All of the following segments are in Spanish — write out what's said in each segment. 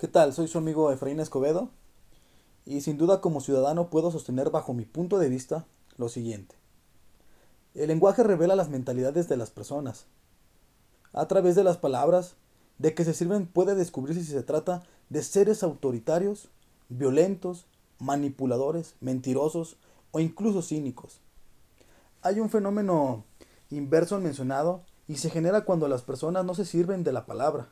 ¿Qué tal? Soy su amigo Efraín Escobedo y sin duda como ciudadano puedo sostener bajo mi punto de vista lo siguiente. El lenguaje revela las mentalidades de las personas. A través de las palabras de que se sirven puede descubrirse si se trata de seres autoritarios, violentos, manipuladores, mentirosos o incluso cínicos. Hay un fenómeno inverso al mencionado y se genera cuando las personas no se sirven de la palabra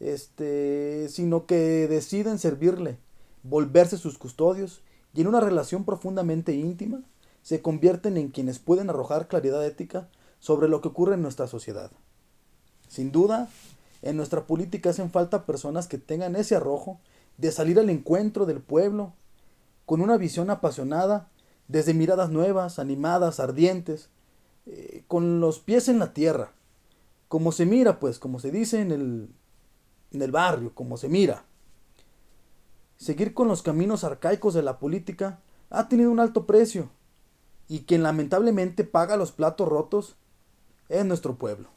este, sino que deciden servirle, volverse sus custodios y en una relación profundamente íntima se convierten en quienes pueden arrojar claridad ética sobre lo que ocurre en nuestra sociedad. Sin duda, en nuestra política hacen falta personas que tengan ese arrojo de salir al encuentro del pueblo con una visión apasionada, desde miradas nuevas, animadas, ardientes, eh, con los pies en la tierra, como se mira, pues, como se dice en el en el barrio, como se mira. Seguir con los caminos arcaicos de la política ha tenido un alto precio, y quien lamentablemente paga los platos rotos es nuestro pueblo.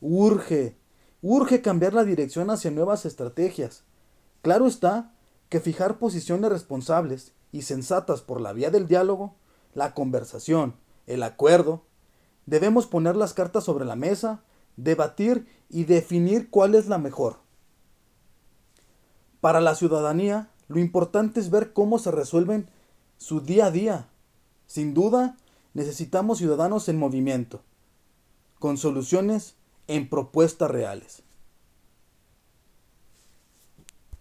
Urge, urge cambiar la dirección hacia nuevas estrategias. Claro está que fijar posiciones responsables y sensatas por la vía del diálogo, la conversación, el acuerdo, debemos poner las cartas sobre la mesa, debatir y definir cuál es la mejor. Para la ciudadanía, lo importante es ver cómo se resuelven su día a día. Sin duda, necesitamos ciudadanos en movimiento, con soluciones en propuestas reales.